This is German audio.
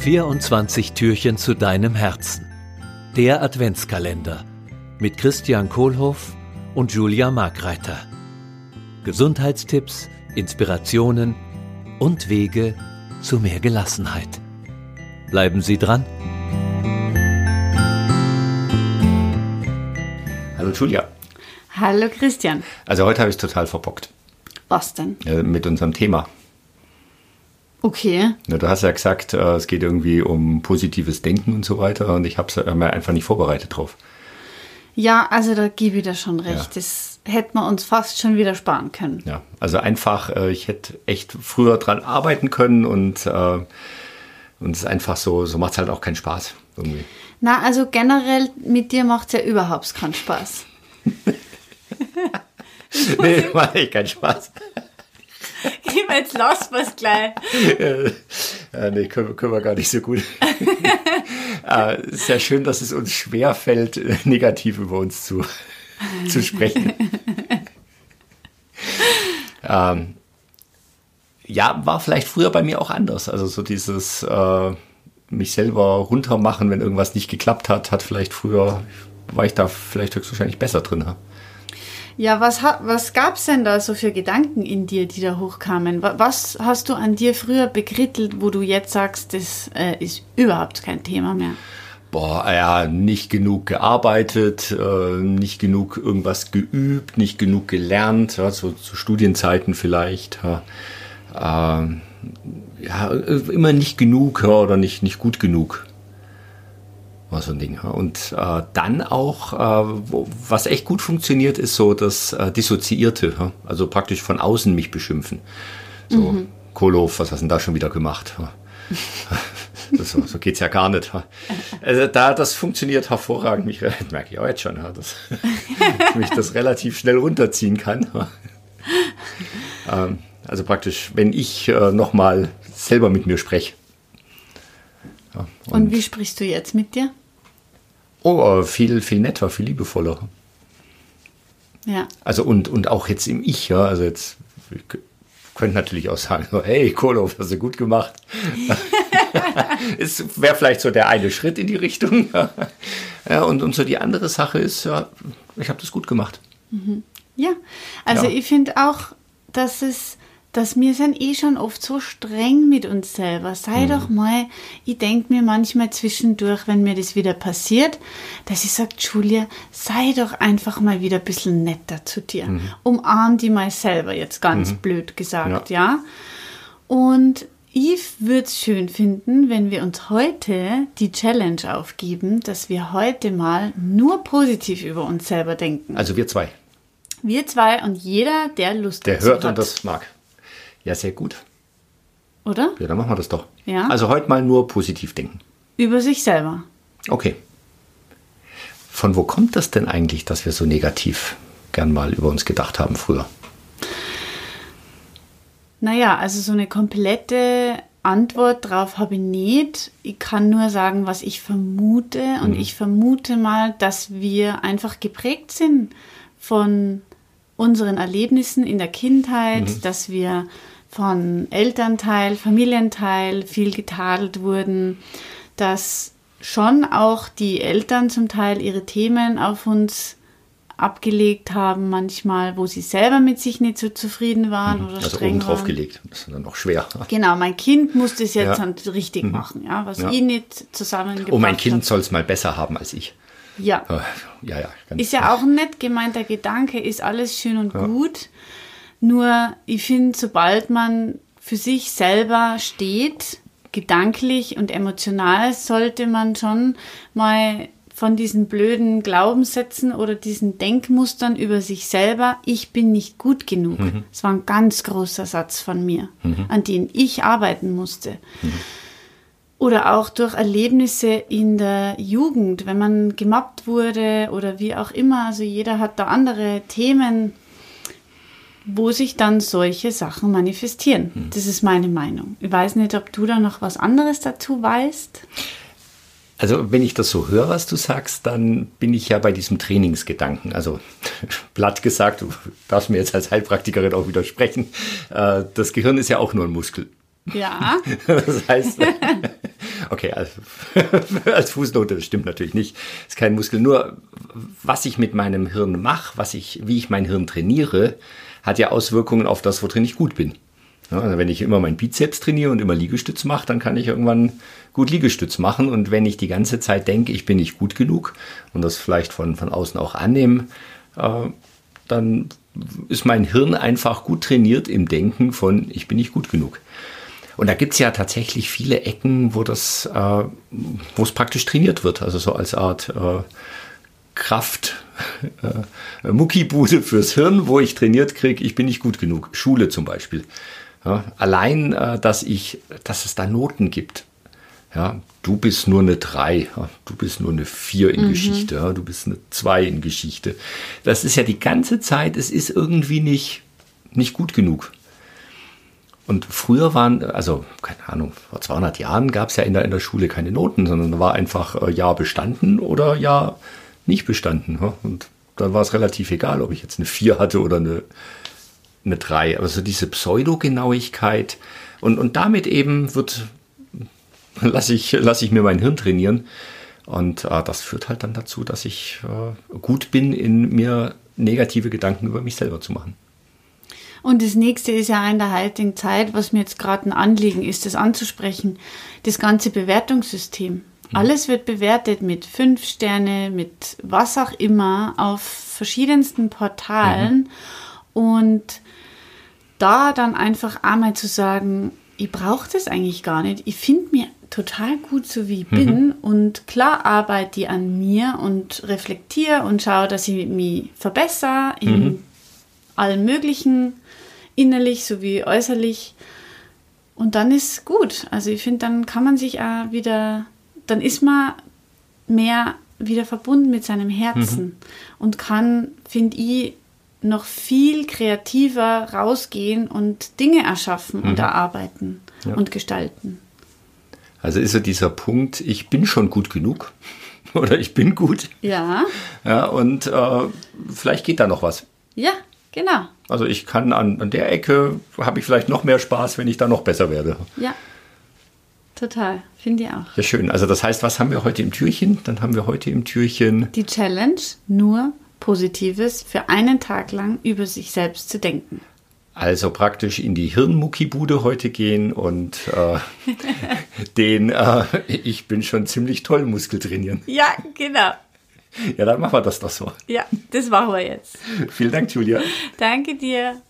24 Türchen zu deinem Herzen. Der Adventskalender mit Christian Kohlhoff und Julia Markreiter. Gesundheitstipps, Inspirationen und Wege zu mehr Gelassenheit. Bleiben Sie dran. Hallo Julia. Hallo Christian. Also heute habe ich es total verbockt. Was denn? Äh, mit unserem Thema. Okay. Ja, du hast ja gesagt, äh, es geht irgendwie um positives Denken und so weiter und ich habe es mir einfach nicht vorbereitet drauf. Ja, also da gebe ich dir schon recht. Ja. Das hätte man uns fast schon wieder sparen können. Ja, also einfach, äh, ich hätte echt früher dran arbeiten können und, äh, und es ist einfach so, so macht es halt auch keinen Spaß irgendwie. Na, also generell mit dir macht es ja überhaupt keinen Spaß. nee, macht echt keinen Spaß. Jetzt lass was gleich. Ja, nee, können, können wir gar nicht so gut. äh, sehr schön, dass es uns schwer fällt, äh, negativ über uns zu, zu sprechen. ähm, ja, war vielleicht früher bei mir auch anders. Also so dieses äh, mich selber runtermachen, wenn irgendwas nicht geklappt hat, hat vielleicht früher, war ich da vielleicht höchstwahrscheinlich besser drin. Ja? Ja, was, was gab es denn da so für Gedanken in dir, die da hochkamen? Wa- Was hast du an dir früher bekrittelt, wo du jetzt sagst, das äh, ist überhaupt kein Thema mehr? Boah, ja, nicht genug gearbeitet, äh, nicht genug irgendwas geübt, nicht genug gelernt, ja, so zu Studienzeiten vielleicht. Ja, ähm, ja immer nicht genug oder nicht, nicht gut genug. War so ein Ding. Und äh, dann auch, äh, wo, was echt gut funktioniert, ist so das äh, Dissoziierte. Ja. Also praktisch von außen mich beschimpfen. So, Kolow, was hast du denn da schon wieder gemacht? Ja. Das, so so geht's ja gar nicht. Also da, das funktioniert hervorragend. Mich, das merke ich auch jetzt schon, dass ich mich das relativ schnell runterziehen kann. Ähm, Also praktisch, wenn ich äh, nochmal selber mit mir spreche. Ja, Und wie sprichst du jetzt mit dir? Oh, äh, viel, viel netter, viel liebevoller. Ja. Also und, und auch jetzt im Ich, ja, also jetzt, könnte natürlich auch sagen, so, hey, Kolow, hast du gut gemacht. Es wäre vielleicht so der eine Schritt in die Richtung. Ja, und, und so die andere Sache ist, ja, ich habe das gut gemacht. Ja, also Ja. ich finde auch, dass es, dass wir sind eh schon oft so streng mit uns selber. Sei doch mal, ich denke mir manchmal zwischendurch, wenn mir das wieder passiert, dass ich sage, Julia, sei doch einfach mal wieder ein bisschen netter zu dir. Umarm die mal selber, jetzt ganz blöd gesagt, ja. Und ich würde es schön finden, wenn wir uns heute die Challenge aufgeben, dass wir heute mal nur positiv über uns selber denken. Also wir zwei, Wir zwei und jeder, der Lust der hört hat. und das mag. Ja, sehr gut. Oder? Ja, dann machen wir das doch. Ja. Also heute mal nur positiv denken. Über sich selber. Okay. Von wo kommt das denn eigentlich, dass wir so negativ gern mal über uns gedacht haben früher? Naja, also so eine komplette Antwort drauf habe ich nicht. Ich kann nur sagen, was ich vermute. Und ich vermute mal, dass wir einfach geprägt sind von unseren Erlebnissen in der Kindheit, dass wir von Elternteil, Familienteil viel getadelt wurden, dass schon auch die Eltern zum Teil ihre Themen auf uns abgelegt haben, manchmal, wo sie selber mit sich nicht so zufrieden waren oder Also streng oben drauf waren. gelegt. Das ist dann noch schwer. Genau, mein Kind muss das jetzt Ja. richtig machen, ja, was Ja. ich nicht zusammengebracht Oh, mein Kind soll es mal besser haben als ich. Ja, Ja, ja. Ist ja auch ein nett gemeinter Gedanke, ist alles schön und gut. Nur, ich finde, sobald man für sich selber steht, gedanklich und emotional, sollte man schon mal von diesen blöden Glaubenssätzen oder diesen Denkmustern über sich selber, ich bin nicht gut genug. Das war ein ganz großer Satz von mir, an den ich arbeiten musste. Oder auch durch Erlebnisse in der Jugend, wenn man gemobbt wurde oder wie auch immer. Also jeder hat da andere Themen, wo sich dann solche Sachen manifestieren. Das ist meine Meinung. Ich weiß nicht, ob du da noch was anderes dazu weißt. Also wenn ich das so höre, was du sagst, dann bin ich ja bei diesem Trainingsgedanken. Also platt gesagt, du darfst mir jetzt als Heilpraktikerin auch widersprechen, äh, das Gehirn ist ja auch nur ein Muskel. Ja, Das heißt, Okay, als, als Fußnote, das stimmt natürlich nicht. Ist kein Muskel. Nur was ich mit meinem Hirn mache, was ich, wie ich mein Hirn trainiere, hat ja Auswirkungen auf das, worin ich gut bin. Also wenn ich immer mein Bizeps trainiere und immer Liegestütz mache, dann kann ich irgendwann gut Liegestütz machen. Und wenn ich die ganze Zeit denke, ich bin nicht gut genug und das vielleicht von, von außen auch annehme, äh, dann ist mein Hirn einfach gut trainiert im Denken von, ich bin nicht gut genug. Und da gibt es ja tatsächlich viele Ecken, wo das, äh, wo es praktisch trainiert wird, also so als Art äh, Kraft, äh, Muckibude fürs Hirn, wo ich trainiert kriege, ich bin nicht gut genug. Schule zum Beispiel. Ja, allein, äh, dass ich, dass es da Noten gibt. Ja, du bist nur eine 3, ja, du bist nur eine 4 in mhm. Geschichte, ja, du bist eine 2 in Geschichte. Das ist ja die ganze Zeit, es ist irgendwie nicht, nicht gut genug. Und früher waren, also keine Ahnung, vor 200 Jahren gab es ja in der, in der Schule keine Noten, sondern war einfach äh, ja bestanden oder ja nicht bestanden. Und dann war es relativ egal, ob ich jetzt eine 4 hatte oder eine, eine 3. Also diese Pseudogenauigkeit und, und damit eben wird, lasse ich, lass ich mir mein Hirn trainieren. Und äh, das führt halt dann dazu, dass ich äh, gut bin, in mir negative Gedanken über mich selber zu machen. Und das nächste ist ja in der heutigen Zeit, was mir jetzt gerade ein Anliegen ist, das anzusprechen, das ganze Bewertungssystem. Mhm. Alles wird bewertet mit fünf Sterne, mit was auch immer, auf verschiedensten Portalen. Mhm. Und da dann einfach einmal zu sagen, ich brauche das eigentlich gar nicht. Ich finde mir total gut, so wie ich mhm. bin. Und klar arbeite ich an mir und reflektiere und schaue, dass ich mich verbessere in mhm. allen möglichen, innerlich sowie äußerlich. Und dann ist gut. Also ich finde, dann kann man sich auch wieder, dann ist man mehr wieder verbunden mit seinem Herzen mhm. und kann, finde ich, noch viel kreativer rausgehen und Dinge erschaffen mhm. und erarbeiten ja. und gestalten. Also ist ja dieser Punkt, ich bin schon gut genug oder ich bin gut. Ja. Ja, und äh, vielleicht geht da noch was. Ja, genau. Also ich kann an, an der Ecke, habe ich vielleicht noch mehr Spaß, wenn ich da noch besser werde. Ja, total. Finde ich auch. Ja, schön. Also das heißt, was haben wir heute im Türchen? Dann haben wir heute im Türchen... Die Challenge, nur Positives für einen Tag lang über sich selbst zu denken. Also praktisch in die Hirnmuckibude heute gehen und äh, den äh, Ich bin schon ziemlich toll Muskel trainieren. Ja, genau. Ja, dann machen wir das doch so. Ja, das machen wir jetzt. Vielen Dank, Julia. Danke dir.